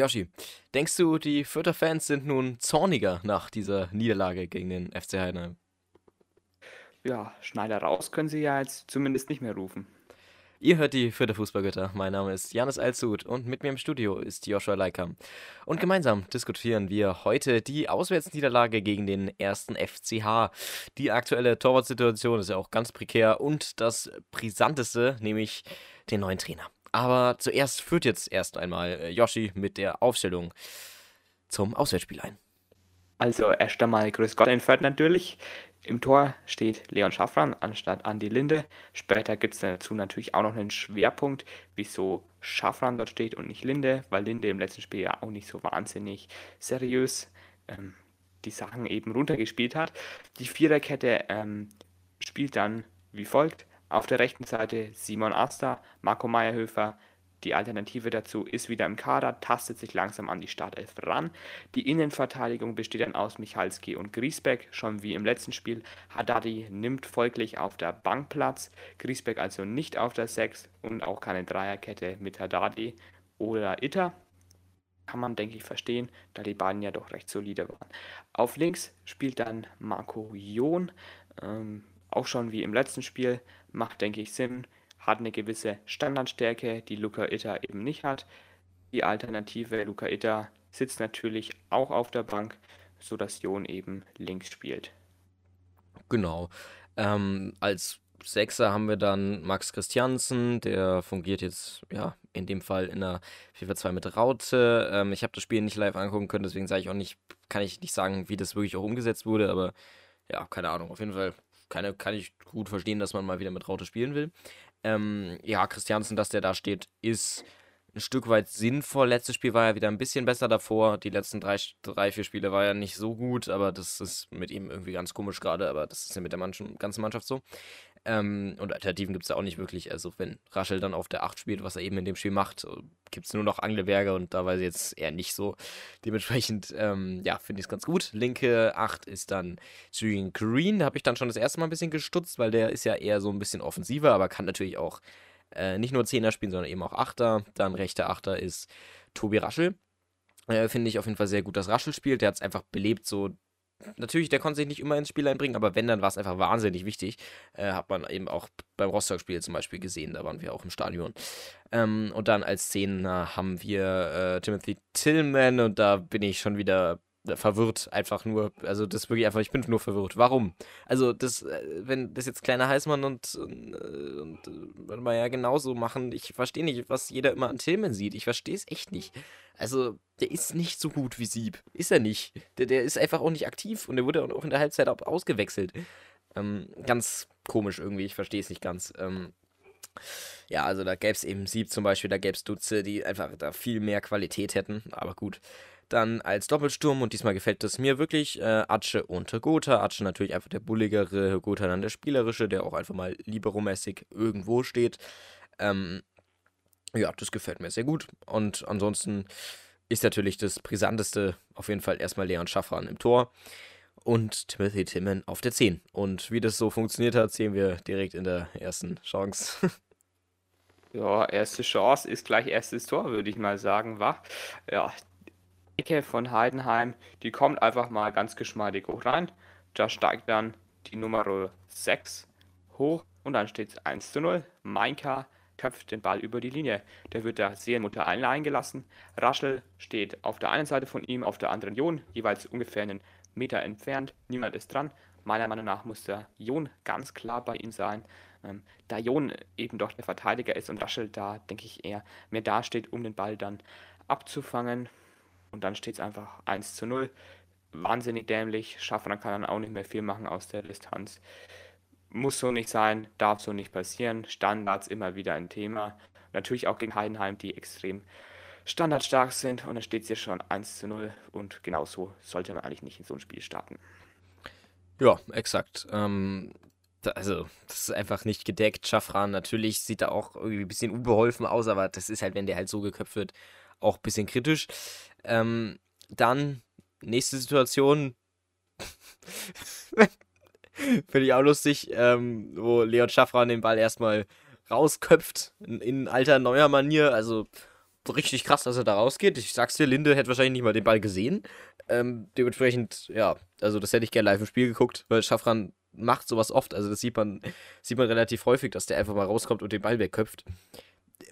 Yoshi, denkst du, die Fürther Fans sind nun zorniger nach dieser Niederlage gegen den FC Heidenheim? Ja, Schneider raus können sie ja jetzt zumindest nicht mehr rufen. Ihr hört die Fürther Fußballgötter. Mein Name ist Janis Alzut und mit mir im Studio ist Joshua Leikam. Und gemeinsam diskutieren wir heute die Auswärtsniederlage gegen den ersten FCH. Die aktuelle Torwartsituation ist ja auch ganz prekär und das Brisanteste, nämlich den neuen Trainer. Aber zuerst führt jetzt erst einmal Yoshi mit der Aufstellung zum Auswärtsspiel ein. Also erst einmal Grüß Gott in Fürth natürlich. Im Tor steht Leon Schaffran anstatt Andi Linde. Später gibt es dazu natürlich auch noch einen Schwerpunkt, wieso Schaffran dort steht und nicht Linde, weil Linde im letzten Spiel ja auch nicht so wahnsinnig seriös ähm, die Sachen eben runtergespielt hat. Die Viererkette ähm, spielt dann wie folgt. Auf der rechten Seite Simon Asta, Marco Meyerhöfer, die Alternative dazu ist wieder im Kader, tastet sich langsam an die Startelf ran. Die Innenverteidigung besteht dann aus Michalski und Griesbeck, schon wie im letzten Spiel. Haddadi nimmt folglich auf der Bank Platz, Griesbeck also nicht auf der 6 und auch keine Dreierkette mit Haddadi oder Itter. Kann man, denke ich, verstehen, da die beiden ja doch recht solide waren. Auf links spielt dann Marco John, ähm, auch schon wie im letzten Spiel, macht, denke ich, Sinn hat eine gewisse Standardstärke, die Luca Itta eben nicht hat. Die Alternative Luca Itta sitzt natürlich auch auf der Bank, sodass Jon eben links spielt. Genau. Ähm, als Sechser haben wir dann Max Christiansen, der fungiert jetzt, ja, in dem Fall in der FIFA 2 mit Raute. Ähm, ich habe das Spiel nicht live angucken können, deswegen sage ich auch nicht, kann ich nicht sagen, wie das wirklich auch umgesetzt wurde, aber ja, keine Ahnung. Auf jeden Fall kann, kann ich gut verstehen, dass man mal wieder mit Raute spielen will. Ähm, ja, Christiansen, dass der da steht, ist ein Stück weit sinnvoll. Letztes Spiel war ja wieder ein bisschen besser davor. Die letzten drei, drei vier Spiele war ja nicht so gut, aber das ist mit ihm irgendwie ganz komisch gerade, aber das ist ja mit der Mann ganzen Mannschaft so. Ähm, und Alternativen gibt es da auch nicht wirklich. Also, wenn Raschel dann auf der 8 spielt, was er eben in dem Spiel macht, gibt es nur noch Angleberger und da weiß ich jetzt eher nicht so. Dementsprechend, ähm, ja, finde ich es ganz gut. Linke 8 ist dann Julian Green. Da habe ich dann schon das erste Mal ein bisschen gestutzt, weil der ist ja eher so ein bisschen offensiver, aber kann natürlich auch äh, nicht nur Zehner spielen, sondern eben auch Achter. Dann rechter Achter ist Tobi Raschel. Äh, finde ich auf jeden Fall sehr gut, dass Raschel spielt. Der hat es einfach belebt, so natürlich, der konnte sich nicht immer ins Spiel einbringen, aber wenn, dann war es einfach wahnsinnig wichtig. Äh, hat man eben auch beim Rostock-Spiel zum Beispiel gesehen, da waren wir auch im Stadion. Ähm, und dann als Zehner haben wir äh, Timothy Tillman und da bin ich schon wieder verwirrt, einfach nur. Also das ist wirklich einfach, ich bin nur verwirrt. Warum? Also das, äh, wenn das jetzt kleiner Heißmann und, und, äh, und äh, wir ja genauso machen, ich verstehe nicht, was jeder immer an Tillman sieht. Ich verstehe es echt nicht. Also der ist nicht so gut wie Sieb. Ist er nicht. Der, der ist einfach auch nicht aktiv und der wurde auch in der Halbzeit ausgewechselt. Ähm, ganz komisch irgendwie, ich verstehe es nicht ganz. Ähm, ja, also da gäbe es eben Sieb zum Beispiel, da gäbe es Dutze, die einfach da viel mehr Qualität hätten. Aber gut. Dann als Doppelsturm und diesmal gefällt es mir wirklich äh, Atsche und Gotha. Atsche natürlich einfach der bulligere, Gotha dann der spielerische, der auch einfach mal liberomäßig irgendwo steht. Ähm, ja, das gefällt mir sehr gut. Und ansonsten ist natürlich das Brisanteste auf jeden Fall erstmal Leon Schaffran im Tor und Timothy Timmen auf der 10. Und wie das so funktioniert hat, sehen wir direkt in der ersten Chance. ja, erste Chance ist gleich erstes Tor, würde ich mal sagen, war. Ja, Ecke von Heidenheim, die kommt einfach mal ganz geschmeidig hoch rein. Da steigt dann die Nummer 6 hoch und dann steht es 1 zu 0. Mainka köpft den Ball über die Linie. Der wird der Seelenmutter einleihen gelassen. Raschel steht auf der einen Seite von ihm, auf der anderen Jon, jeweils ungefähr einen Meter entfernt. Niemand ist dran. Meiner Meinung nach muss der Jon ganz klar bei ihm sein. Ähm, da Jon eben doch der Verteidiger ist und Raschel da, denke ich, eher mehr dasteht, um den Ball dann abzufangen. Und dann steht es einfach 1 zu 0. Wahnsinnig dämlich. Schaffner kann dann auch nicht mehr viel machen aus der Distanz. Muss so nicht sein, darf so nicht passieren. Standards immer wieder ein Thema. Natürlich auch gegen Heidenheim, die extrem standardstark sind. Und dann steht es hier schon 1 zu 0. Und genau so sollte man eigentlich nicht in so ein Spiel starten. Ja, exakt. Ähm, also, das ist einfach nicht gedeckt. Schaffran natürlich sieht da auch irgendwie ein bisschen unbeholfen aus, aber das ist halt, wenn der halt so geköpft wird, auch ein bisschen kritisch. Ähm, dann, nächste Situation. Finde ich auch lustig, ähm, wo Leon Schaffran den Ball erstmal rausköpft in, in, alter neuer Manier. Also richtig krass, dass er da rausgeht. Ich sag's dir, Linde hätte wahrscheinlich nicht mal den Ball gesehen. Ähm, dementsprechend, ja, also das hätte ich gerne live im Spiel geguckt, weil Schaffran macht sowas oft. Also das sieht man, sieht man relativ häufig, dass der einfach mal rauskommt und den Ball wegköpft.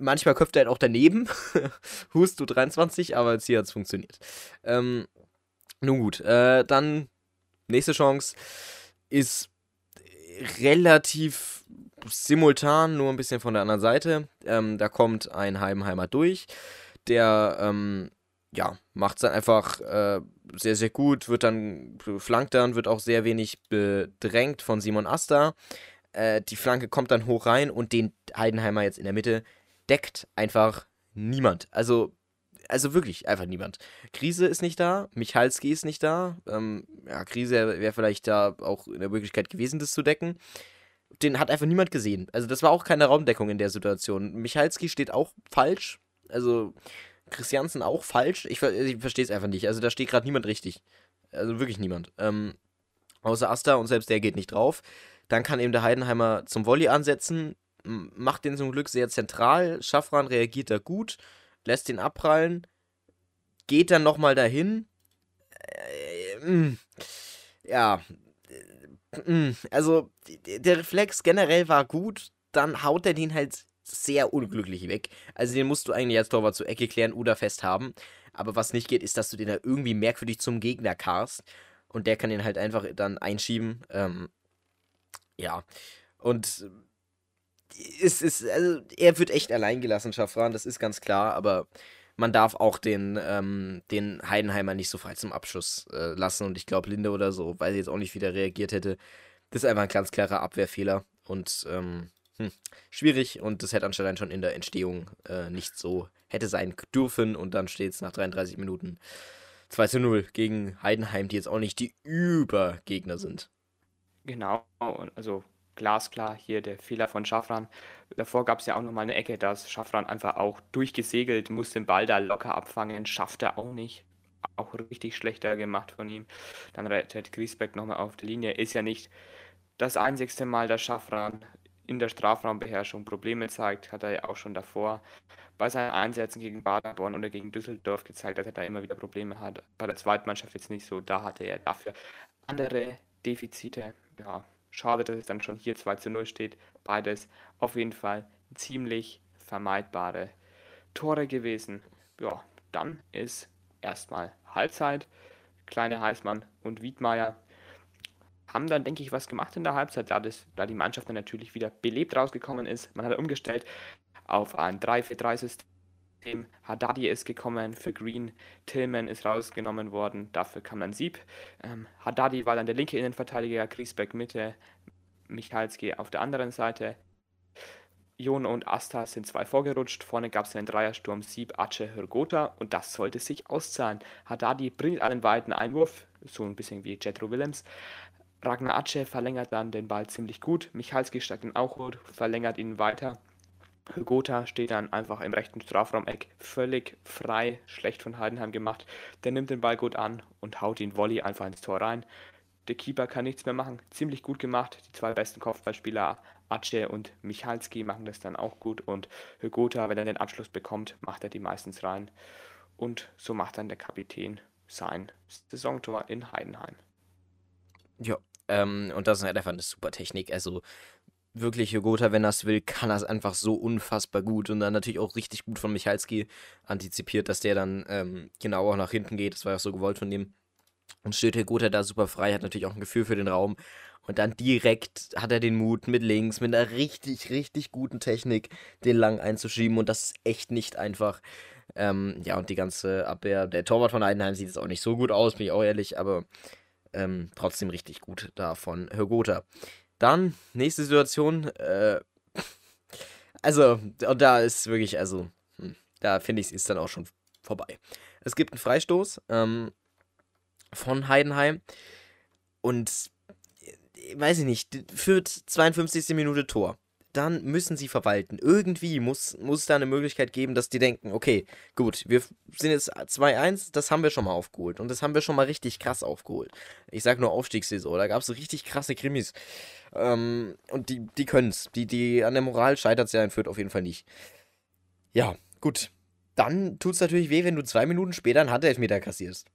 Manchmal köpft er halt auch daneben. Hust du 23, aber jetzt hier hat es funktioniert. Ähm, nun gut, äh, dann nächste Chance ist relativ simultan, nur ein bisschen von der anderen Seite. Ähm, da kommt ein Heidenheimer durch, der ähm, ja, macht es dann einfach äh, sehr, sehr gut, wird dann, flankt dann, wird auch sehr wenig bedrängt von Simon Asta. Äh, die Flanke kommt dann hoch rein und den Heidenheimer jetzt in der Mitte deckt einfach niemand. Also, also wirklich einfach niemand. Krise ist nicht da, Michalski ist nicht da. Ähm, ja, Krise wäre vielleicht da auch in der Möglichkeit gewesen, das zu decken. Den hat einfach niemand gesehen. Also, das war auch keine Raumdeckung in der Situation. Michalski steht auch falsch. Also, Christiansen auch falsch. Ich, ich verstehe es einfach nicht. Also da steht gerade niemand richtig. Also wirklich niemand. Ähm, außer Asta und selbst der geht nicht drauf. Dann kann eben der Heidenheimer zum Volley ansetzen, macht den zum Glück sehr zentral. Schaffran reagiert da gut, lässt ihn abprallen, geht dann nochmal dahin. Äh, ja, also der Reflex generell war gut, dann haut er den halt sehr unglücklich weg. Also den musst du eigentlich als Torwart zur Ecke klären oder festhaben. Aber was nicht geht, ist, dass du den da irgendwie merkwürdig zum Gegner karst. Und der kann den halt einfach dann einschieben. Ähm, ja. Und es ist, also er wird echt allein gelassen, Schafran, das ist ganz klar, aber man darf auch den, ähm, den Heidenheimer nicht so frei zum Abschluss äh, lassen. Und ich glaube, Linde oder so, weil sie jetzt auch nicht wieder reagiert hätte, das ist einfach ein ganz klarer Abwehrfehler. Und ähm, hm, schwierig und das hätte anscheinend schon in der Entstehung äh, nicht so hätte sein dürfen und dann steht es nach 33 Minuten 2 zu 0 gegen Heidenheim, die jetzt auch nicht die Übergegner sind. Genau, also glasklar hier der Fehler von Schaffran. Davor gab es ja auch nochmal eine Ecke, dass Schaffran einfach auch durchgesegelt, muss den Ball da locker abfangen, schafft er auch nicht. Auch richtig schlechter gemacht von ihm. Dann rettet Griesbeck nochmal auf der Linie. Ist ja nicht das einzigste Mal, dass Schaffran in der Strafraumbeherrschung Probleme zeigt, hat er ja auch schon davor bei seinen Einsätzen gegen Baderborn oder gegen Düsseldorf gezeigt, dass er da immer wieder Probleme hat. Bei der Zweitmannschaft jetzt nicht so, da hatte er dafür andere Defizite. Ja, schade, dass es dann schon hier 2 zu 0 steht. Beides auf jeden Fall ziemlich vermeidbare Tore gewesen. Ja, dann ist erstmal Halbzeit. Kleine Heißmann und Wiedmeier haben dann, denke ich, was gemacht in der Halbzeit, da, das, da die Mannschaft dann natürlich wieder belebt rausgekommen ist. Man hat umgestellt auf ein 3-4-3-System. Haddadi ist gekommen für Green, Tillman ist rausgenommen worden, dafür kam dann Sieb. Ähm, Haddadi war dann der linke Innenverteidiger, Griesbeck Mitte, Michalski auf der anderen Seite. Jon und Asta sind zwei vorgerutscht. Vorne gab es einen Dreiersturm Sieb, Ace, Hürgota und das sollte sich auszahlen. Haddadi bringt einen weiten Einwurf, so ein bisschen wie Jetro Willems. Ragnar Ace verlängert dann den Ball ziemlich gut. Michalski steigt ihn auch gut, verlängert ihn weiter. Gotha steht dann einfach im rechten Strafraumeck völlig frei, schlecht von Heidenheim gemacht. Der nimmt den Ball gut an und haut ihn Volley einfach ins Tor rein. Der Keeper kann nichts mehr machen. Ziemlich gut gemacht. Die zwei besten Kopfballspieler, Ace und Michalski, machen das dann auch gut. Und Gotha, wenn er den Abschluss bekommt, macht er die meistens rein. Und so macht dann der Kapitän sein Saisontor in Heidenheim. Ja, ähm, und das ist halt einfach eine super Technik. Also wirklich, Jogota, wenn er es will, kann er es einfach so unfassbar gut. Und dann natürlich auch richtig gut von Michalski antizipiert, dass der dann ähm, genau auch nach hinten geht. Das war ja so gewollt von dem. Und steht Jogota da super frei, hat natürlich auch ein Gefühl für den Raum. Und dann direkt hat er den Mut, mit links, mit einer richtig, richtig guten Technik, den lang einzuschieben. Und das ist echt nicht einfach. Ähm, ja, und die ganze Abwehr, der Torwart von Heidenheim sieht jetzt auch nicht so gut aus, bin ich auch ehrlich, aber ähm, trotzdem richtig gut da von Hörgotha. Dann, nächste Situation. Äh, also, und da ist wirklich, also, hm, da finde ich, ist dann auch schon vorbei. Es gibt einen Freistoß ähm, von Heidenheim und äh, weiß ich nicht, führt 52. Minute Tor dann müssen sie verwalten. Irgendwie muss, muss es da eine Möglichkeit geben, dass die denken, okay, gut, wir sind jetzt 2-1, das haben wir schon mal aufgeholt. Und das haben wir schon mal richtig krass aufgeholt. Ich sag nur Aufstiegssaison, da gab es richtig krasse Krimis. Ähm, und die, die können es. Die, die, an der Moral scheitert es ja in Fürth auf jeden Fall nicht. Ja, gut. dann tut es natürlich weh, wenn du zwei Minuten später einen Handelfmeter kassierst.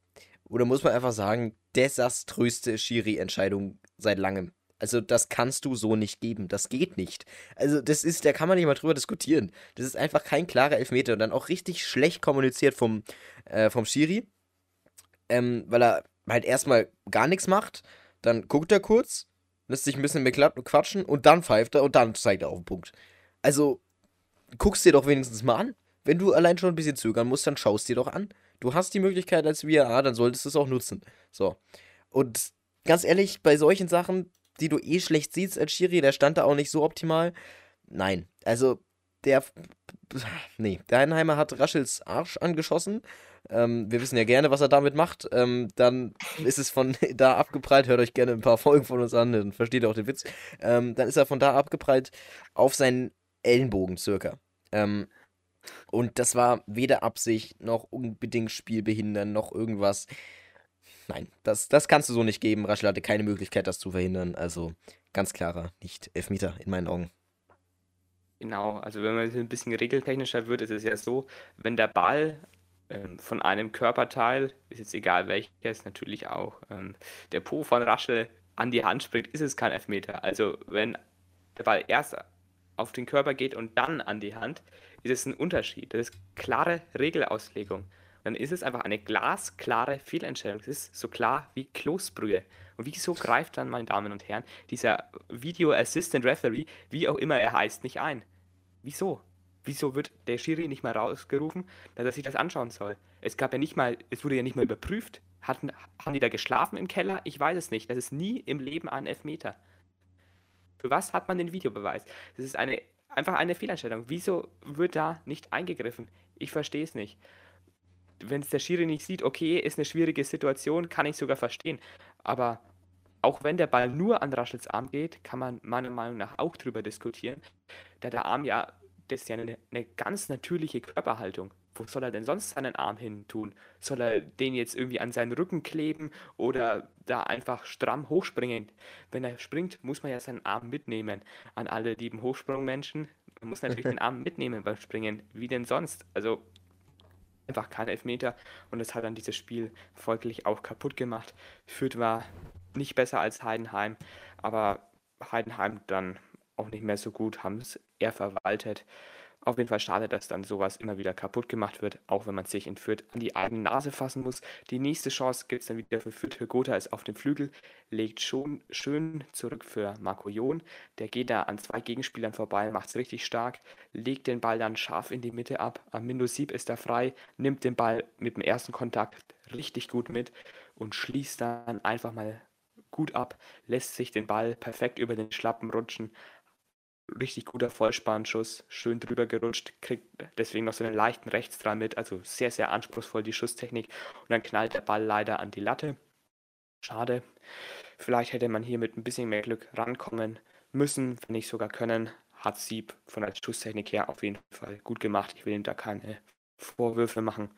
Oder muss man einfach sagen, desaströste Schiri-Entscheidung seit langem. Also das kannst du so nicht geben. Das geht nicht. Also das ist, da kann man nicht mal drüber diskutieren. Das ist einfach kein klarer Elfmeter und dann auch richtig schlecht kommuniziert vom, äh, vom Schiri. Ähm, weil er halt erstmal gar nichts macht, dann guckt er kurz, lässt sich ein bisschen mehr quatschen und dann pfeift er und dann zeigt er auf den Punkt. Also guckst dir doch wenigstens mal an. Wenn du allein schon ein bisschen zögern musst, dann schaust dir doch an. Du hast die Möglichkeit als VAR, dann solltest du es auch nutzen. So. Und ganz ehrlich, bei solchen Sachen, die du eh schlecht siehst als Schiri, der stand da auch nicht so optimal. Nein, also der, nee, der Heidenheimer hat Raschels Arsch angeschossen. Ähm, wir wissen ja gerne, was er damit macht. Ähm, dann ist es von da abgeprallt. Hört euch gerne ein paar Folgen von uns an, dann versteht ihr auch den Witz. Ähm, dann ist er von da abgeprallt auf seinen Ellenbogen circa. Ähm, und das war weder Absicht noch unbedingt Spielbehindern noch irgendwas. Nein, das, das kannst du so nicht geben. Raschel hatte keine Möglichkeit, das zu verhindern. Also ganz klarer nicht Elfmeter in meinen Augen. Genau, also wenn man ein bisschen regeltechnischer wird, ist es ja so, wenn der Ball ähm, von einem Körperteil, ist jetzt egal welches, natürlich auch ähm, der Po von Raschel an die Hand springt, ist es kein Elfmeter. Also wenn der Ball erst auf den Körper geht und dann an die Hand, ist es ein Unterschied. Das ist klare Regelauslegung. Dann ist es einfach eine glasklare Fehlentscheidung. Es ist so klar wie Kloßbrühe. Und wieso greift dann, meine Damen und Herren, dieser Video Assistant Referee, wie auch immer er heißt, nicht ein? Wieso? Wieso wird der Schiri nicht mal rausgerufen, dass er sich das anschauen soll? Es gab ja nicht mal, es wurde ja nicht mal überprüft. Hatten, haben die da geschlafen im Keller? Ich weiß es nicht. Das ist nie im Leben ein Elfmeter. Für was hat man den Videobeweis? Das ist eine, einfach eine Fehlentscheidung. Wieso wird da nicht eingegriffen? Ich verstehe es nicht. Wenn es der Schiri nicht sieht, okay, ist eine schwierige Situation, kann ich sogar verstehen. Aber auch wenn der Ball nur an Raschels Arm geht, kann man meiner Meinung nach auch drüber diskutieren, da der Arm ja, das ist ja eine, eine ganz natürliche Körperhaltung wo soll er denn sonst seinen Arm hin tun? Soll er den jetzt irgendwie an seinen Rücken kleben oder da einfach stramm hochspringen? Wenn er springt, muss man ja seinen Arm mitnehmen. An alle lieben Hochsprungmenschen, man muss natürlich den Arm mitnehmen beim Springen. Wie denn sonst? Also einfach kein Elfmeter und das hat dann dieses Spiel folglich auch kaputt gemacht. Fürth war nicht besser als Heidenheim, aber Heidenheim dann auch nicht mehr so gut, haben es eher verwaltet. Auf jeden Fall schade, dass dann sowas immer wieder kaputt gemacht wird, auch wenn man sich in Fürth an die eigene Nase fassen muss. Die nächste Chance gibt es dann wieder für Fürth. Gotha ist auf dem Flügel, legt schon schön zurück für Marco Jon. Der geht da an zwei Gegenspielern vorbei, macht es richtig stark, legt den Ball dann scharf in die Mitte ab. Amindo Sieb ist da frei, nimmt den Ball mit dem ersten Kontakt richtig gut mit und schließt dann einfach mal gut ab, lässt sich den Ball perfekt über den Schlappen rutschen, richtig guter Vollspannschuss, schön drüber gerutscht, kriegt deswegen noch so einen leichten Rechtsdrall mit, also sehr, sehr anspruchsvoll die Schusstechnik und dann knallt der Ball leider an die Latte. Schade. Vielleicht hätte man hier mit ein bisschen mehr Glück rankommen müssen, wenn nicht sogar können. Hat Sieb von der Schusstechnik her auf jeden Fall gut gemacht. Ich will ihm da keine Vorwürfe machen.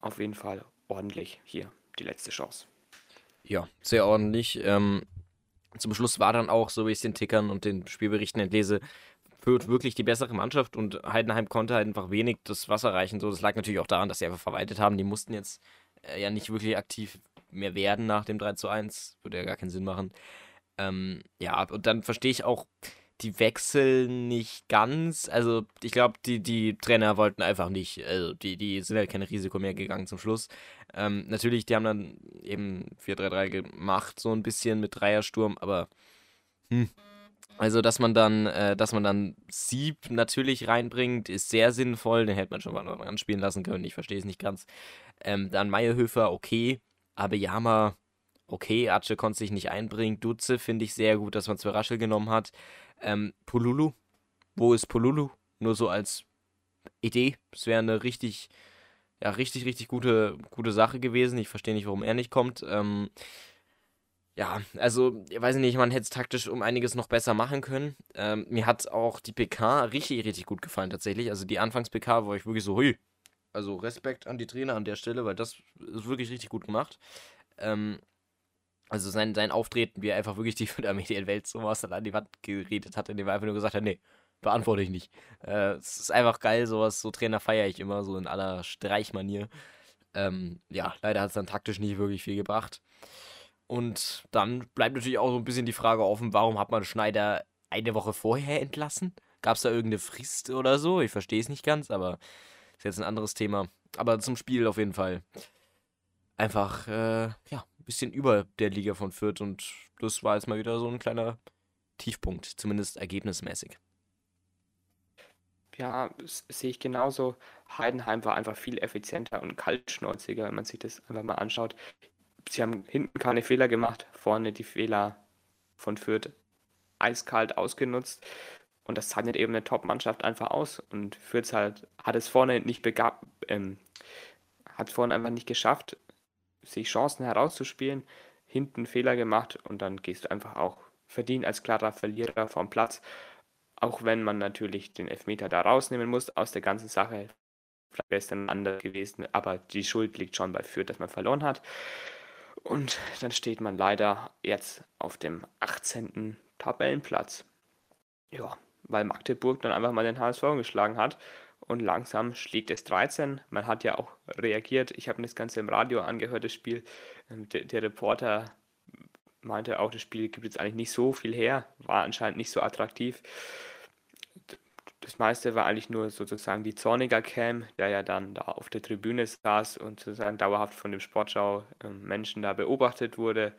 Auf jeden Fall ordentlich hier die letzte Chance. Ja, sehr ordentlich. Ähm, zum Schluss war dann auch, so wie ich es den Tickern und den Spielberichten entlese, Fürth wirklich die bessere Mannschaft und Heidenheim konnte halt einfach wenig das Wasser reichen. So, das lag natürlich auch daran, dass sie einfach verwaltet haben. Die mussten jetzt äh, ja nicht wirklich aktiv mehr werden nach dem 3 zu 1. Würde ja gar keinen Sinn machen. Ähm, ja, und dann verstehe ich auch die Wechsel nicht ganz. Also, ich glaube, die, die Trainer wollten einfach nicht. Also, die, die sind halt kein Risiko mehr gegangen zum Schluss. Ähm, natürlich, die haben dann eben 4-3-3 gemacht, so ein bisschen mit Dreiersturm, aber hm. Also, dass man dann, äh, dass man dann Sieb natürlich reinbringt, ist sehr sinnvoll. Den hätte man schon mal anspielen lassen können. Ich verstehe es nicht ganz. Ähm, dann Meierhöfer, okay. Aber Yama, okay. Atsche konnte sich nicht einbringen. Dutze finde ich sehr gut, dass man zwei Raschel genommen hat. Ähm, Polulu, wo ist Polulu? Nur so als Idee. Es wäre eine richtig ja, richtig, richtig gute, gute Sache gewesen. Ich verstehe nicht, warum er nicht kommt. Ähm, ja, also, ich weiß nicht, man hätte es taktisch um einiges noch besser machen können. Ähm, mir hat auch die PK richtig, richtig gut gefallen, tatsächlich. Also, die Anfangs-PK war ich wirklich so, hui. Also, Respekt an die Trainer an der Stelle, weil das ist wirklich richtig gut gemacht. Ähm, also, sein, sein Auftreten, wie er einfach wirklich die Fünfermedien-Welt sowas dann an die Wand geredet hat, indem er einfach nur gesagt hat, nee, beantworte ich nicht. Äh, es ist einfach geil, sowas, so Trainer feiere ich immer, so in aller Streichmanier. Ähm, ja, leider hat es dann taktisch nicht wirklich viel gebracht. Und dann bleibt natürlich auch so ein bisschen die Frage offen, warum hat man Schneider eine Woche vorher entlassen? Gab es da irgendeine Frist oder so? Ich verstehe es nicht ganz, aber ist jetzt ein anderes Thema. Aber zum Spiel auf jeden Fall. Einfach, äh, ja, bisschen über der Liga von Fürth und das war jetzt mal wieder so ein kleiner Tiefpunkt, zumindest ergebnismäßig. Ja, sehe ich genauso. Heidenheim war einfach viel effizienter und kaltschnäuziger, wenn man sich das einfach mal anschaut. Sie haben hinten keine Fehler gemacht, vorne die Fehler von Fürth eiskalt ausgenutzt. Und das zeichnet eben eine Top-Mannschaft einfach aus. Und Fürth halt, hat es vorne nicht begabt, ähm, hat vorne einfach nicht geschafft, sich Chancen herauszuspielen, hinten Fehler gemacht und dann gehst du einfach auch verdient als klarer Verlierer vom Platz. Auch wenn man natürlich den Elfmeter da rausnehmen muss aus der ganzen Sache. Vielleicht wäre es dann anders gewesen, aber die Schuld liegt schon bei Fürth, dass man verloren hat. Und dann steht man leider jetzt auf dem 18. Tabellenplatz. Ja, weil Magdeburg dann einfach mal den HSV geschlagen hat. Und langsam schlägt es 13. Man hat ja auch reagiert. Ich habe mir das Ganze im Radio angehört, das Spiel. Ähm, der, der Reporter meinte auch, das Spiel gibt jetzt eigentlich nicht so viel her, war anscheinend nicht so attraktiv. Das meiste war eigentlich nur sozusagen die Zorniger Cam, der ja dann da auf der Tribüne saß und sozusagen dauerhaft von dem Sportschau ähm, Menschen da beobachtet wurde.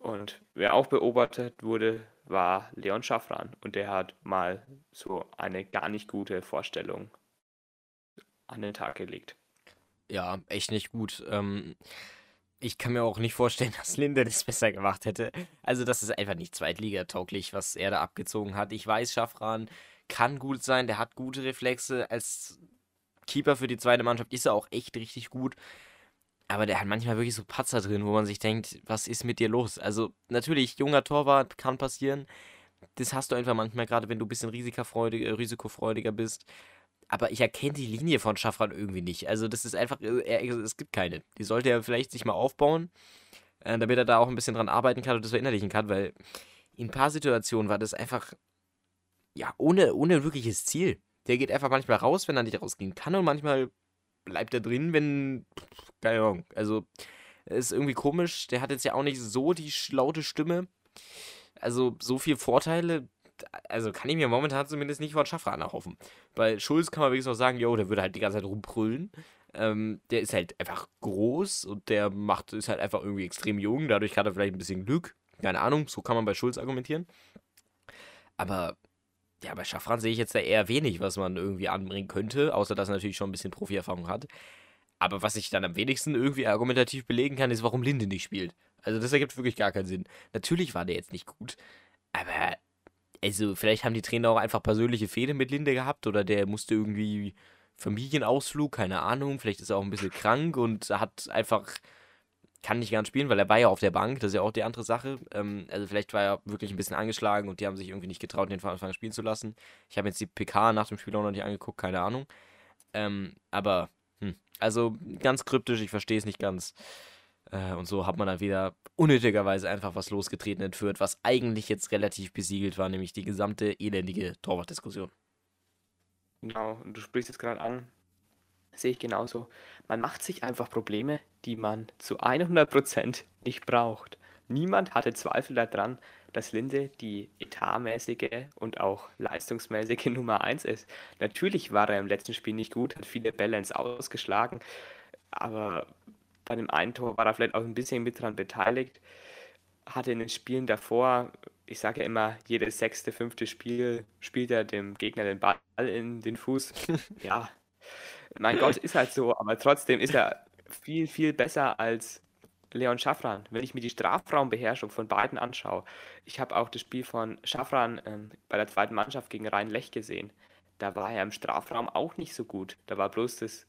Und wer auch beobachtet wurde, war Leon Schaffran und der hat mal so eine gar nicht gute Vorstellung an den Tag gelegt. Ja, echt nicht gut. Ähm, ich kann mir auch nicht vorstellen, dass Linde das besser gemacht hätte. Also, das ist einfach nicht zweitligatauglich, was er da abgezogen hat. Ich weiß, Schaffran kann gut sein, der hat gute Reflexe. Als Keeper für die zweite Mannschaft ist er auch echt richtig gut. Aber der hat manchmal wirklich so Patzer drin, wo man sich denkt, was ist mit dir los? Also, natürlich, junger Torwart kann passieren. Das hast du einfach manchmal, gerade wenn du ein bisschen risikofreudiger bist aber ich erkenne die Linie von Schaffran irgendwie nicht. Also das ist einfach, äh, er, es gibt keine. Die sollte er vielleicht sich mal aufbauen, äh, damit er da auch ein bisschen dran arbeiten kann und das verinnerlichen kann, weil in ein paar Situationen war das einfach, ja, ohne, ohne wirkliches Ziel. Der geht einfach manchmal raus, wenn er nicht rausgehen kann und manchmal bleibt er drin, wenn, keine Ahnung, also ist irgendwie komisch. Der hat jetzt ja auch nicht so die laute Stimme. Also so viele Vorteile, also kann ich mir momentan zumindest nicht von Schaffran erhoffen. Bei Schulz kann man wirklich noch sagen, jo, der würde halt die ganze Zeit rumbrüllen. Ähm, der ist halt einfach groß und der macht, ist halt einfach irgendwie extrem jung, dadurch hat er vielleicht ein bisschen Glück. Keine Ahnung, so kann man bei Schulz argumentieren. Aber ja, bei Schaffran sehe ich jetzt da eher wenig, was man irgendwie anbringen könnte, außer dass er natürlich schon ein bisschen Profierfahrung hat. Aber was ich dann am wenigsten irgendwie argumentativ belegen kann, ist, warum Linde nicht spielt. Also das ergibt wirklich gar keinen Sinn. Natürlich war der jetzt nicht gut, aber also vielleicht haben die Trainer auch einfach persönliche Fehde mit Linde gehabt oder der musste irgendwie Familienausflug, keine Ahnung, vielleicht ist er auch ein bisschen krank und hat einfach, kann nicht ganz spielen, weil er war ja auf der Bank, das ist ja auch die andere Sache. Ähm, also vielleicht war er wirklich ein bisschen angeschlagen und die haben sich irgendwie nicht getraut, den von Anfang an spielen zu lassen. Ich habe jetzt die PK nach dem Spiel auch noch nicht angeguckt, keine Ahnung. Ähm, aber, hm, also ganz kryptisch, ich verstehe es nicht ganz. Äh, und so hat man dann wieder unnötigerweise einfach was losgetreten entführt, was eigentlich jetzt relativ besiegelt war, nämlich die gesamte elendige Torwartdiskussion. Genau, und du sprichst jetzt gerade an, sehe ich genauso. Man macht sich einfach Probleme, die man zu 100% nicht braucht. Niemand hatte Zweifel daran, dass Linde die etatmäßige und auch leistungsmäßige Nummer 1 ist. Natürlich war er im letzten Spiel nicht gut, hat viele Balance ausgeschlagen, aber bei dem einen Tor war er vielleicht auch ein bisschen mit dran beteiligt. Hatte in den Spielen davor, ich sage ja immer, jedes sechste, fünfte Spiel spielt er dem Gegner den Ball in den Fuß. ja, mein Gott, ist halt so, aber trotzdem ist er viel, viel besser als Leon Schaffran. Wenn ich mir die Strafraumbeherrschung von beiden anschaue, ich habe auch das Spiel von Schaffran ähm, bei der zweiten Mannschaft gegen Rhein-Lech gesehen. Da war er im Strafraum auch nicht so gut. Da war bloß das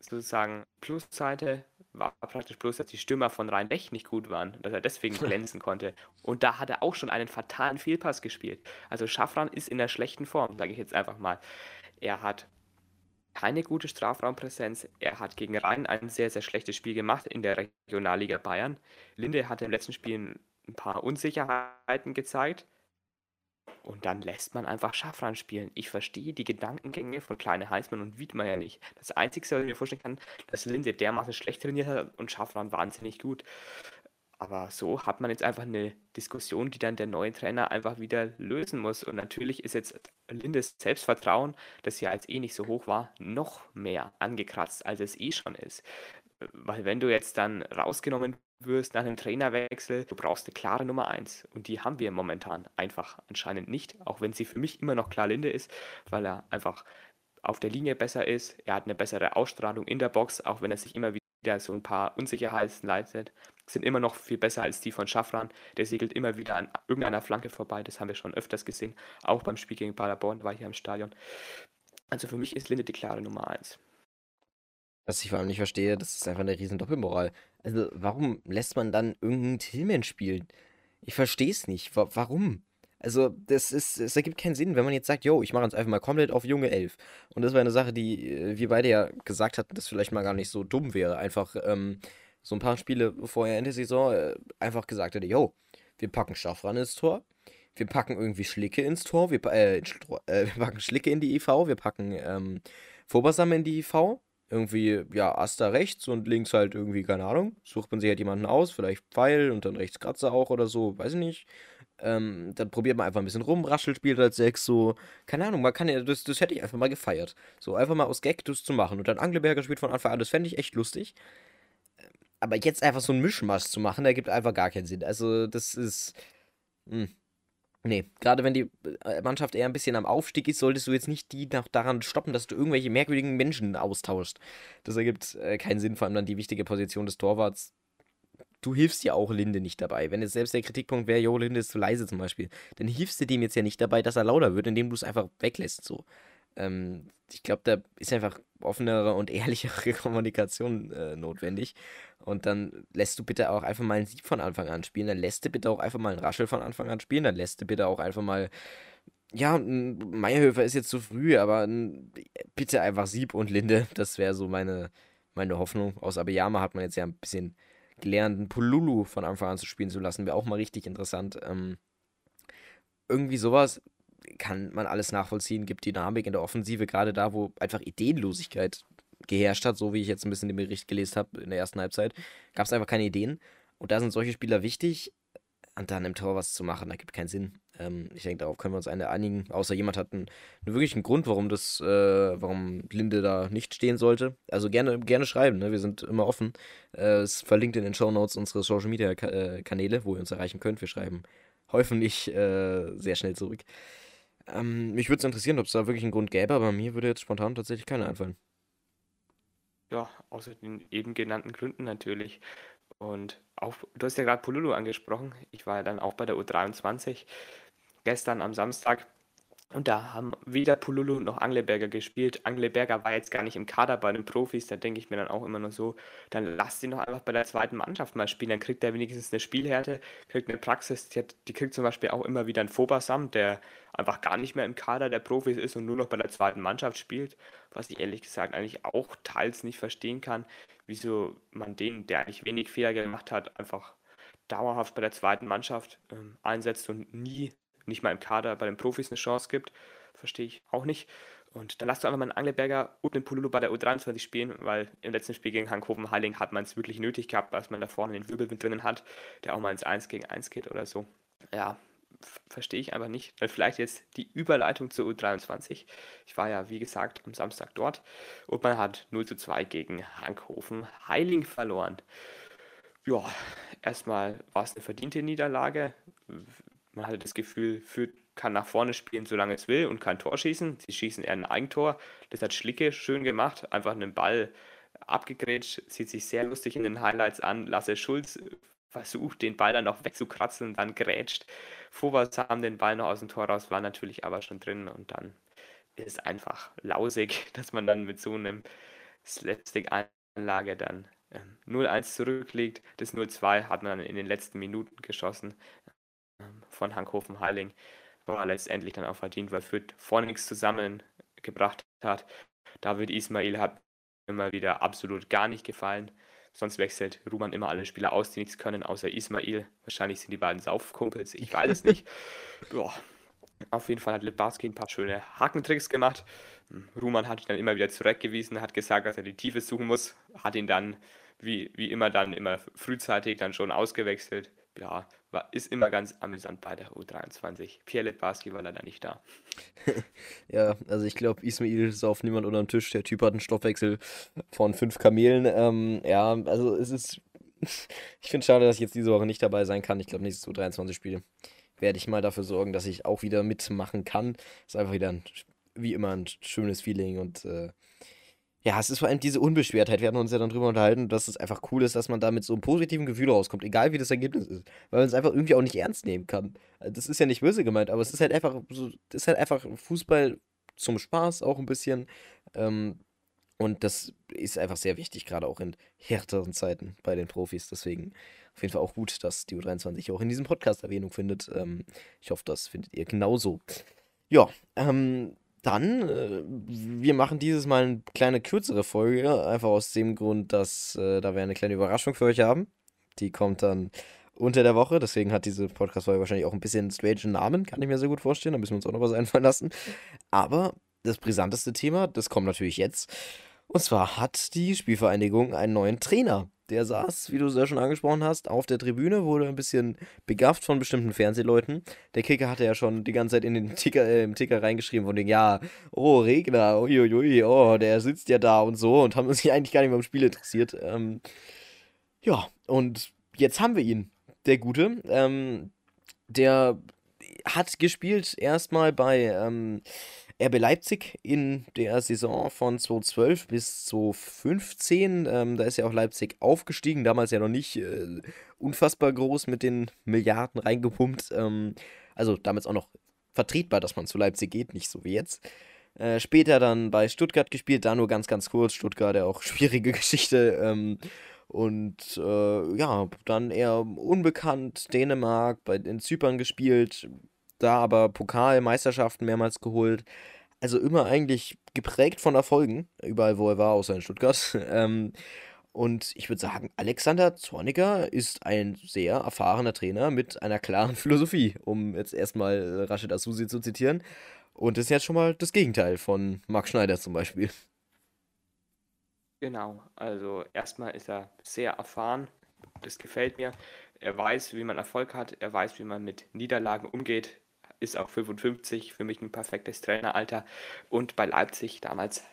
sozusagen Plusseite war praktisch bloß, dass die Stürmer von Rhein-Lech nicht gut waren, dass er deswegen glänzen konnte. Und da hat er auch schon einen fatalen Fehlpass gespielt. Also Schaffran ist in der schlechten Form, sage ich jetzt einfach mal. Er hat keine gute Strafraumpräsenz. Er hat gegen Rhein ein sehr, sehr schlechtes Spiel gemacht in der Regionalliga Bayern. Linde hatte im letzten Spiel ein paar Unsicherheiten gezeigt. Und dann lässt man einfach Schafran spielen. Ich verstehe die Gedankengänge von Kleine Heißmann und Wiedmeier nicht. Das Einzige, was ich mir vorstellen kann, dass Linde dermaßen schlecht trainiert hat und Schafran wahnsinnig gut. Aber so hat man jetzt einfach eine Diskussion, die dann der neue Trainer einfach wieder lösen muss. Und natürlich ist jetzt Lindes Selbstvertrauen, das ja jetzt eh nicht so hoch war, noch mehr angekratzt, als es eh schon ist. Weil wenn du jetzt dann rausgenommen wirst nach einem Trainerwechsel, du brauchst eine klare Nummer 1. Und die haben wir momentan einfach anscheinend nicht, auch wenn sie für mich immer noch klar Linde ist, weil er einfach auf der Linie besser ist. Er hat eine bessere Ausstrahlung in der Box, auch wenn er sich immer wieder so ein paar Unsicherheiten leitet sind immer noch viel besser als die von Schaffran. Der segelt immer wieder an irgendeiner Flanke vorbei. Das haben wir schon öfters gesehen. Auch beim Spiel gegen Paderborn war hier im Stadion. Also für mich ist Linde die klare Nummer 1. Was ich vor allem nicht verstehe, das ist einfach eine riesen Doppelmoral. Also warum lässt man dann irgendeinen Tillman spielen? Ich verstehe es nicht. Wa warum? Also, das ist, es ergibt keinen Sinn, wenn man jetzt sagt, yo, ich mache jetzt einfach mal komplett auf junge Elf. Und das war eine Sache, die äh, wir beide ja gesagt hatten, dass vielleicht mal gar nicht so dumm wäre. Einfach, ähm, so ein paar Spiele vorher in der Saison äh, einfach gesagt hätte, yo, wir packen Schaffran ins Tor, wir packen irgendwie Schlicke ins Tor, wir, äh, äh, wir packen Schlicke in die IV, wir packen ähm, Vorbasam in die IV, irgendwie, ja, Asta rechts und links halt irgendwie, keine Ahnung, sucht man sich halt jemanden aus, vielleicht Pfeil und dann rechts Kratzer auch oder so, weiß ich nicht. Ähm, dann probiert man einfach ein bisschen rum, Raschel spielt als Sechs, so, keine Ahnung, man kann ja, das, das hätte ich einfach mal gefeiert. So, einfach mal aus Gag das zu machen. Und dann Angleberger spielt von Anfang an, das fände ich echt lustig. Aber jetzt einfach so ein Mischmasch zu machen, da gibt einfach gar keinen Sinn. Also, das ist. Mh. Nee, gerade wenn die äh, Mannschaft eher ein bisschen am Aufstieg ist, solltest du jetzt nicht die nach daran stoppen, dass du irgendwelche merkwürdigen Menschen austauschst. Das ergibt äh, keinen Sinn, vor allem dann die wichtige Position des Torwarts. Du hilfst ja auch Linde nicht dabei. Wenn jetzt selbst der Kritikpunkt wäre, Jo, Linde ist zu leise zum Beispiel, dann hilfst du dem jetzt ja nicht dabei, dass er lauter wird, indem du es einfach weglässt. So. Ähm, ich glaube, da ist einfach offenere und ehrlichere Kommunikation äh, notwendig. Und dann lässt du bitte auch einfach mal einen Sieg von Anfang an spielen. Dann lässt du bitte auch einfach mal einen Raschel von Anfang an spielen. Dann lässt du bitte auch einfach mal. Ja, Meierhöfer ist jetzt zu früh, aber bitte einfach Sieb und Linde. Das wäre so meine, meine Hoffnung. Aus Abeyama hat man jetzt ja ein bisschen gelernt, einen Pululu von Anfang an zu spielen zu lassen. Wäre auch mal richtig interessant. Ähm, irgendwie sowas kann man alles nachvollziehen, gibt Dynamik in der Offensive, gerade da, wo einfach Ideenlosigkeit geherrscht hat, so wie ich jetzt ein bisschen den Bericht gelesen habe in der ersten Halbzeit, gab es einfach keine Ideen. Und da sind solche Spieler wichtig, und dann im Tor was zu machen, da gibt keinen Sinn. Ähm, ich denke, darauf können wir uns eine einigen, außer jemand hat einen, einen wirklichen Grund, warum das, äh, warum Linde da nicht stehen sollte. Also gerne, gerne schreiben, ne? wir sind immer offen. Äh, es verlinkt in den Show Notes unsere Social Media äh, Kanäle, wo ihr uns erreichen könnt. Wir schreiben hoffentlich äh, sehr schnell zurück. Ähm, mich würde es interessieren, ob es da wirklich einen Grund gäbe, aber mir würde jetzt spontan tatsächlich keiner einfallen. Ja, außer den eben genannten Gründen natürlich. Und auch, du hast ja gerade Polulu angesprochen. Ich war ja dann auch bei der U23 gestern am Samstag und da haben weder Pululu noch Angleberger gespielt. Angleberger war jetzt gar nicht im Kader bei den Profis. Da denke ich mir dann auch immer nur so, dann lass ihn doch einfach bei der zweiten Mannschaft mal spielen. Dann kriegt er wenigstens eine Spielhärte, kriegt eine Praxis. Die, hat, die kriegt zum Beispiel auch immer wieder einen Fobasam, der einfach gar nicht mehr im Kader der Profis ist und nur noch bei der zweiten Mannschaft spielt. Was ich ehrlich gesagt eigentlich auch teils nicht verstehen kann, wieso man den, der eigentlich wenig Fehler gemacht hat, einfach dauerhaft bei der zweiten Mannschaft ähm, einsetzt und nie nicht mal im Kader bei den Profis eine Chance gibt. Verstehe ich auch nicht. Und dann lasst du einfach mal einen Angleberger und einen Pululu bei der U23 spielen, weil im letzten Spiel gegen Hankhofen Heiling hat man es wirklich nötig gehabt, dass man da vorne den Wirbelwind drinnen hat, der auch mal ins 1 gegen 1 geht oder so. Ja, verstehe ich einfach nicht. Weil vielleicht jetzt die Überleitung zur U23. Ich war ja, wie gesagt, am Samstag dort und man hat 0 zu 2 gegen Hankhofen Heiling verloren. Ja, erstmal war es eine verdiente Niederlage man hatte das Gefühl, Fürth kann nach vorne spielen, solange es will und kein Tor schießen. Sie schießen eher ein Eigentor. Das hat Schlicke schön gemacht. Einfach einen Ball abgegrätscht. Sieht sich sehr lustig in den Highlights an. Lasse Schulz versucht, den Ball dann noch wegzukratzen dann grätscht. Vorwärts haben den Ball noch aus dem Tor raus, war natürlich aber schon drin und dann ist es einfach lausig, dass man dann mit so einem Slapstick-Anlage dann 0-1 ähm, zurückliegt. Das 0-2 hat man in den letzten Minuten geschossen von Hankhofen Heiling war letztendlich dann auch verdient, weil Fürth vorne nichts zusammengebracht hat. David Ismail hat immer wieder absolut gar nicht gefallen. Sonst wechselt Ruman immer alle Spieler aus, die nichts können, außer Ismail. Wahrscheinlich sind die beiden Saufkumpels, ich weiß es nicht. Boah. Auf jeden Fall hat Litbarski ein paar schöne Hakentricks gemacht. Ruhmann hat ihn dann immer wieder zurückgewiesen, hat gesagt, dass er die Tiefe suchen muss, hat ihn dann wie, wie immer dann immer frühzeitig dann schon ausgewechselt. Ja, war, ist immer ganz amüsant bei der U23. Pierre Litbarski war leider nicht da. ja, also ich glaube, Ismail ist auf niemand unter dem Tisch. Der Typ hat einen Stoffwechsel von fünf Kamelen. Ähm, ja, also es ist. ich finde es schade, dass ich jetzt diese Woche nicht dabei sein kann. Ich glaube, nächstes U23-Spiel werde ich mal dafür sorgen, dass ich auch wieder mitmachen kann. Ist einfach wieder ein, wie immer ein schönes Feeling und äh, ja, es ist vor allem diese Unbeschwertheit. Wir hatten uns ja dann drüber unterhalten, dass es einfach cool ist, dass man da mit so einem positiven Gefühl rauskommt, egal wie das Ergebnis ist. Weil man es einfach irgendwie auch nicht ernst nehmen kann. Also, das ist ja nicht böse gemeint, aber es ist halt einfach so, das ist halt einfach Fußball zum Spaß auch ein bisschen. Ähm, und das ist einfach sehr wichtig, gerade auch in härteren Zeiten bei den Profis. Deswegen auf jeden Fall auch gut, dass die U23 auch in diesem Podcast Erwähnung findet. Ähm, ich hoffe, das findet ihr genauso. Ja, ähm, dann, äh, wir machen dieses Mal eine kleine kürzere Folge, einfach aus dem Grund, dass äh, da wir eine kleine Überraschung für euch haben. Die kommt dann unter der Woche, deswegen hat diese Podcast-Folge wahrscheinlich auch ein bisschen strange Namen, kann ich mir sehr gut vorstellen, da müssen wir uns auch noch was einfallen lassen. Aber das brisanteste Thema, das kommt natürlich jetzt. Und zwar hat die Spielvereinigung einen neuen Trainer. Der saß, wie du es ja schon angesprochen hast, auf der Tribüne, wurde ein bisschen begafft von bestimmten Fernsehleuten. Der Kicker hatte ja schon die ganze Zeit in den Ticker, äh, im Ticker reingeschrieben von den, ja, oh, Regner, uiuiui, oh, der sitzt ja da und so und haben sich eigentlich gar nicht mehr im Spiel interessiert. Ähm, ja, und jetzt haben wir ihn, der Gute. Ähm, der hat gespielt erstmal bei ähm, RB Leipzig in der Saison von 2012 bis 2015. Ähm, da ist ja auch Leipzig aufgestiegen, damals ja noch nicht äh, unfassbar groß mit den Milliarden reingepumpt. Ähm, also damals auch noch vertretbar, dass man zu Leipzig geht, nicht so wie jetzt. Äh, später dann bei Stuttgart gespielt, da nur ganz, ganz kurz. Stuttgart ja auch schwierige Geschichte. Ähm, und äh, ja, dann eher unbekannt, Dänemark, bei, in Zypern gespielt, da aber Pokalmeisterschaften mehrmals geholt. Also immer eigentlich geprägt von Erfolgen, überall wo er war, außer in Stuttgart. ähm, und ich würde sagen, Alexander Zorniger ist ein sehr erfahrener Trainer mit einer klaren Philosophie, um jetzt erstmal Rashid Asusi zu zitieren. Und das ist jetzt schon mal das Gegenteil von Marc Schneider zum Beispiel. Genau, also erstmal ist er sehr erfahren, das gefällt mir. Er weiß, wie man Erfolg hat, er weiß, wie man mit Niederlagen umgeht ist auch 55, für mich ein perfektes Traineralter. Und bei Leipzig damals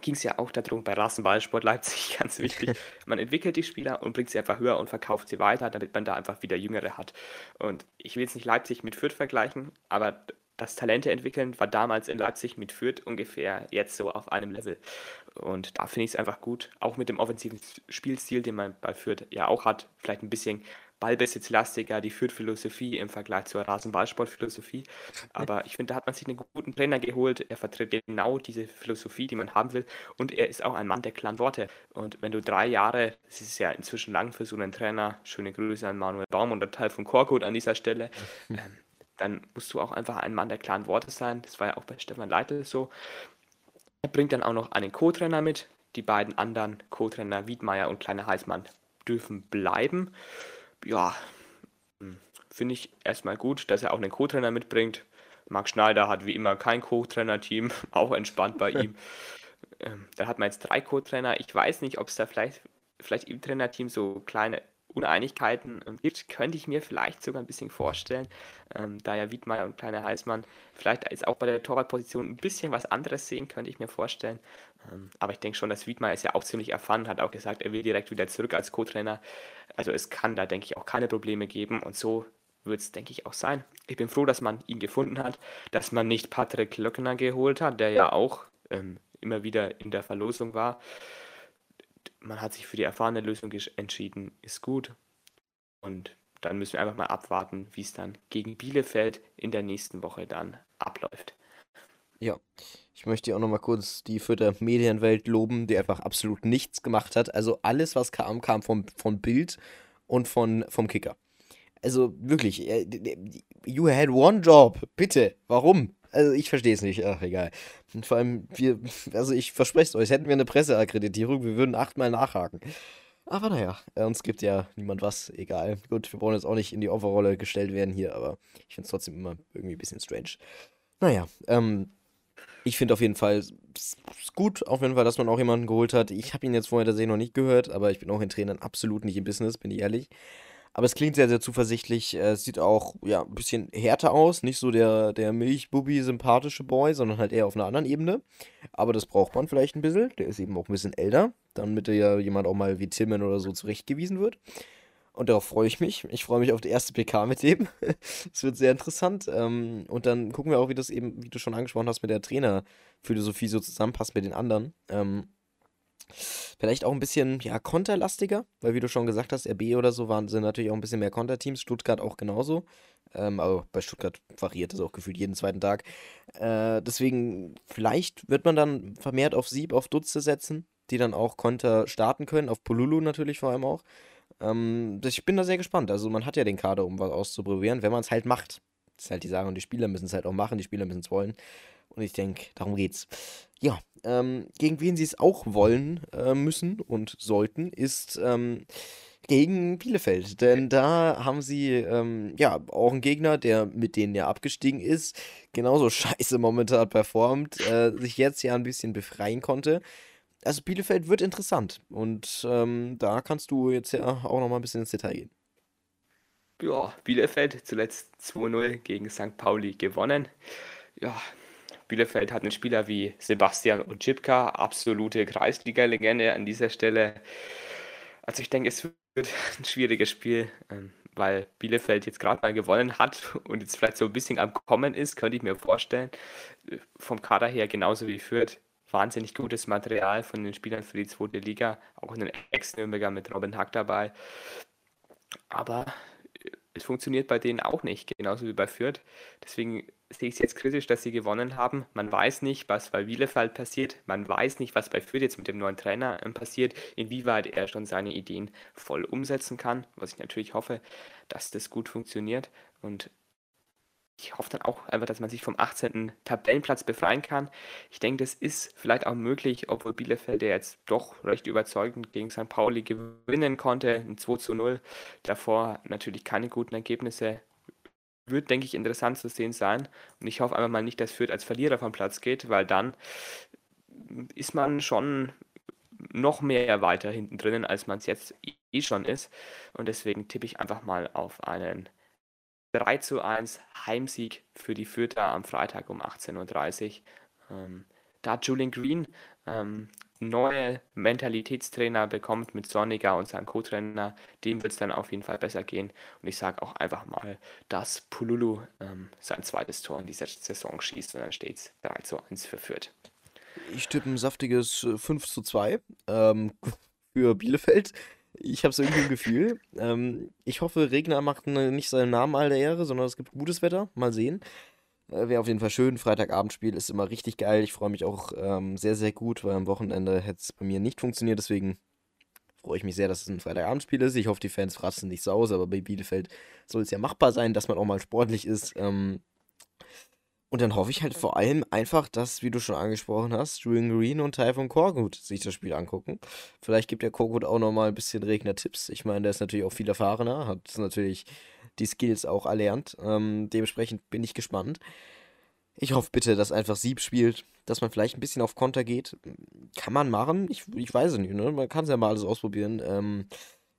ging es ja auch darum, bei Rasenballsport Leipzig, ganz wichtig, man entwickelt die Spieler und bringt sie einfach höher und verkauft sie weiter, damit man da einfach wieder Jüngere hat. Und ich will jetzt nicht Leipzig mit Fürth vergleichen, aber das Talente entwickeln war damals in Leipzig mit Fürth ungefähr jetzt so auf einem Level. Und da finde ich es einfach gut, auch mit dem offensiven Spielstil, den man bei Fürth ja auch hat, vielleicht ein bisschen ballbesitzlastiger, die führt Philosophie im Vergleich zur Rasenballsportphilosophie. Aber ich finde, da hat man sich einen guten Trainer geholt. Er vertritt genau diese Philosophie, die man haben will. Und er ist auch ein Mann der klaren Worte. Und wenn du drei Jahre, das ist ja inzwischen lang für so einen Trainer, schöne Grüße an Manuel Baum und der Teil von Korkut an dieser Stelle, ähm, dann musst du auch einfach ein Mann der klaren Worte sein. Das war ja auch bei Stefan Leitl so. Er bringt dann auch noch einen Co-Trainer mit. Die beiden anderen Co-Trainer, Wiedmeier und Kleiner Heißmann, dürfen bleiben ja, hm, finde ich erstmal gut, dass er auch einen Co-Trainer mitbringt. Marc Schneider hat wie immer kein Co-Trainer-Team, auch entspannt bei ihm. Ähm, da hat man jetzt drei Co-Trainer. Ich weiß nicht, ob es da vielleicht, vielleicht im Trainerteam so kleine Uneinigkeiten gibt, könnte ich mir vielleicht sogar ein bisschen vorstellen, ähm, da ja Wiedmeier und Kleiner Heißmann vielleicht jetzt auch bei der Torwartposition ein bisschen was anderes sehen, könnte ich mir vorstellen. Ähm, aber ich denke schon, dass Wiedmeier ist ja auch ziemlich erfahren, hat auch gesagt, er will direkt wieder zurück als Co-Trainer. Also es kann da, denke ich, auch keine Probleme geben und so wird es, denke ich, auch sein. Ich bin froh, dass man ihn gefunden hat, dass man nicht Patrick Löckner geholt hat, der ja auch ähm, immer wieder in der Verlosung war man hat sich für die erfahrene Lösung entschieden, ist gut. Und dann müssen wir einfach mal abwarten, wie es dann gegen Bielefeld in der nächsten Woche dann abläuft. Ja, ich möchte auch nochmal kurz die Fürther Medienwelt loben, die einfach absolut nichts gemacht hat. Also alles, was kam, kam vom, von Bild und von, vom Kicker. Also wirklich, äh, you had one job, bitte, warum? Also ich verstehe es nicht. Ach, egal. Und vor allem, wir, also ich verspreche es euch, hätten wir eine Presseakkreditierung, wir würden achtmal nachhaken. Aber naja, äh, uns gibt ja niemand was, egal. Gut, wir wollen jetzt auch nicht in die Opferrolle gestellt werden hier, aber ich finde es trotzdem immer irgendwie ein bisschen strange. Naja, ähm, ich finde auf jeden Fall es gut, auf jeden Fall, dass man auch jemanden geholt hat. Ich habe ihn jetzt vorher tatsächlich noch nicht gehört, aber ich bin auch in Trainern absolut nicht im Business, bin ich ehrlich. Aber es klingt sehr, sehr zuversichtlich. Äh, Es sieht auch, ja, ein bisschen härter aus. Nicht so der, der Milchbubi sympathische Boy, sondern halt eher auf einer anderen Ebene. Aber das braucht man vielleicht ein bisschen. Der ist eben auch ein bisschen älter, damit ja jemand auch mal wie Timon oder so zurechtgewiesen wird. Und darauf freue ich mich. Ich freue mich auf die erste PK mit dem. Es wird sehr interessant. Ähm, und dann gucken wir auch, wie das eben, wie du schon angesprochen hast, mit der Trainerphilosophie so zusammenpasst mit den anderen. Vielleicht auch ein bisschen, ja, konterlastiger, weil wie du schon gesagt hast, RB oder so waren, sind natürlich auch ein bisschen mehr Konterteams. Stuttgart auch genauso. Ähm, aber bei Stuttgart variiert es auch gefühlt jeden zweiten Tag. Äh, deswegen, vielleicht wird man dann vermehrt auf Sieb, auf Dutze setzen, die dann auch Konter starten können. Auf Polulu natürlich vor allem auch. Ähm, das- ich bin da sehr gespannt. Also man hat ja den Kader, um was auszuprobieren, wenn man es halt macht. Das ist halt die Sache und die Spieler müssen es halt auch machen, die Spieler müssen es wollen. Und ich denke, darum geht's. Ja, ähm, gegen wen sie es auch wollen äh, müssen und sollten, ist ähm, gegen Bielefeld. Denn da haben sie ähm, ja auch einen Gegner, der mit denen ja abgestiegen ist, genauso scheiße momentan performt, äh, sich jetzt ja ein bisschen befreien konnte. Also Bielefeld wird interessant und ähm, da kannst du jetzt ja auch noch mal ein bisschen ins Detail gehen. Ja, Bielefeld zuletzt 2-0 gegen St. Pauli gewonnen. Ja, Bielefeld hat einen Spieler wie Sebastian Ojipka, absolute Kreisliga-Legende an dieser Stelle. Also ich denke, es wird ein schwieriges Spiel, ähm, weil Bielefeld jetzt gerade mal gewonnen hat und jetzt vielleicht so ein bisschen am Kommen ist, könnte ich mir vorstellen. Vom Kader her genauso wie Fürth. Wahnsinnig gutes Material von den Spielern für die zweite Liga. Auch einen Ex-Nürnberger mit Robin Hack dabei. Aber es funktioniert bei denen auch nicht, genauso wie bei Fürth. Deswegen sehe ich es jetzt kritisch, dass sie gewonnen haben. Man weiß nicht, was bei Bielefeld passiert. Man weiß nicht, was bei Fürth jetzt mit dem neuen Trainer ähm, passiert, inwieweit er schon seine Ideen voll umsetzen kann. Was ich natürlich hoffe, dass das gut funktioniert. Und ich hoffe dann auch einfach, dass man sich vom 18. Tabellenplatz befreien kann. Ich denke, das ist vielleicht auch möglich, obwohl Bielefeld ja jetzt doch recht überzeugend gegen St. Pauli gewinnen konnte. Ein 2 zu 0. Davor natürlich keine guten Ergebnisse. Wird, denke ich, interessant zu sehen sein. Und ich hoffe einfach mal nicht, dass Fürth als Verlierer vom Platz geht, weil dann ist man schon noch mehr weiter hinten drinnen, als man es jetzt eh schon ist. Und deswegen tippe ich einfach mal auf einen 3 zu 1 Heimsieg für die Fürther am Freitag um 18.30 Uhr. Ähm, da Julian Green ähm, neue Mentalitätstrainer bekommt mit Sonniger und seinem Co-Trainer, dem wird es dann auf jeden Fall besser gehen. Und ich sage auch einfach mal, dass Pululu ähm, sein zweites Tor in dieser Saison schießt und dann steht es 3 zu 1 für Fürth. Ich tippe ein saftiges äh, 5 zu 2 ähm, für Bielefeld. Ich habe so irgendwie ein Gefühl. Ähm, ich hoffe, Regner macht ne- nicht seinen Namen all der Ehre, sondern es gibt gutes Wetter. Mal sehen. Äh, Wäre auf jeden Fall schön. Freitagabendspiel ist immer richtig geil. Ich freue mich auch ähm, sehr, sehr gut, weil am Wochenende hätte es bei mir nicht funktioniert. Deswegen freue ich mich sehr, dass es ein Freitagabendspiel ist. Ich hoffe, die Fans fratzen nicht so aus, aber bei Bielefeld soll es ja machbar sein, dass man auch mal sportlich ist. Ähm, und dann hoffe ich halt vor allem einfach, dass, wie du schon angesprochen hast, Julian Green und Typhon Korkut sich das Spiel angucken. Vielleicht gibt der Korkut auch nochmal ein bisschen Regner-Tipps. Ich meine, der ist natürlich auch viel erfahrener, hat natürlich die Skills auch erlernt. Ähm, dementsprechend bin ich gespannt. Ich hoffe bitte, dass einfach Sieb spielt, dass man vielleicht ein bisschen auf Konter geht. Kann man machen, ich, ich weiß es nicht, ne? Man kann es ja mal alles ausprobieren. Ähm,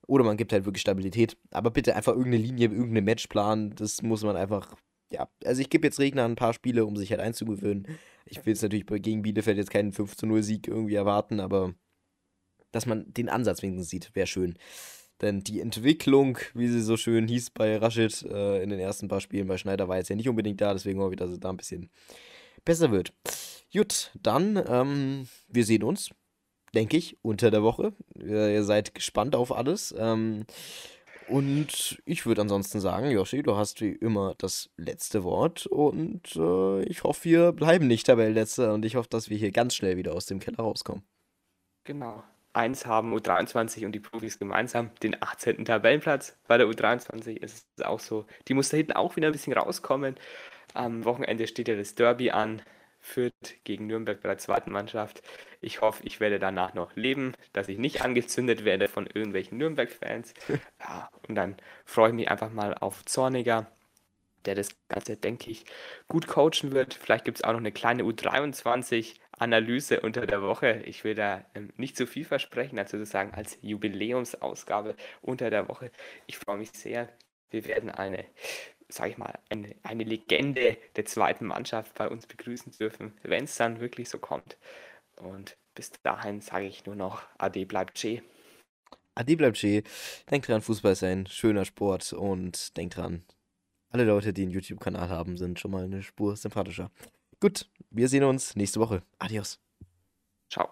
oder man gibt halt wirklich Stabilität. Aber bitte einfach irgendeine Linie, irgendeinen Matchplan. Das muss man einfach. Ja, also ich gebe jetzt Regner ein paar Spiele, um sich halt einzugewöhnen. Ich will jetzt natürlich gegen Bielefeld jetzt keinen 5 zu 0 Sieg irgendwie erwarten, aber dass man den Ansatz wenigstens sieht, wäre schön. Denn die Entwicklung, wie sie so schön hieß bei Rashid äh, in den ersten paar Spielen bei Schneider, war jetzt ja nicht unbedingt da, deswegen hoffe ich, dass es da ein bisschen besser wird. Gut, dann, ähm, wir sehen uns denke ich, unter der Woche. Ihr, ihr seid gespannt auf alles. Ähm, und ich würde ansonsten sagen, Joshi, du hast wie immer das letzte Wort und äh, ich hoffe, wir bleiben nicht Tabellenletzter und ich hoffe, dass wir hier ganz schnell wieder aus dem Keller rauskommen. Genau. Eins haben U23 und die Profis gemeinsam den 18. Tabellenplatz. Bei der U23 ist es auch so. Die muss da hinten auch wieder ein bisschen rauskommen. Am Wochenende steht ja das Derby an. Fürth gegen Nürnberg bei der zweiten Mannschaft. Ich hoffe, ich werde danach noch leben, dass ich nicht angezündet werde von irgendwelchen Nürnberg-Fans. Ja, und dann freue ich mich einfach mal auf Zorniger, der das Ganze, denke ich, gut coachen wird. Vielleicht gibt es auch noch eine kleine U23-Analyse unter der Woche. Ich will da ähm, nicht zu viel versprechen, also sozusagen als Jubiläumsausgabe unter der Woche. Ich freue mich sehr. Wir werden eine sage ich mal, eine, eine Legende der zweiten Mannschaft bei uns begrüßen dürfen, wenn es dann wirklich so kommt. Und bis dahin sage ich nur noch, Ade bleibt Che. Ade bleibt Che. Denkt dran, Fußball ist ein schöner Sport und denkt dran, alle Leute, die einen YouTube-Kanal haben, sind schon mal eine Spur sympathischer. Gut, wir sehen uns nächste Woche. Adios. Ciao.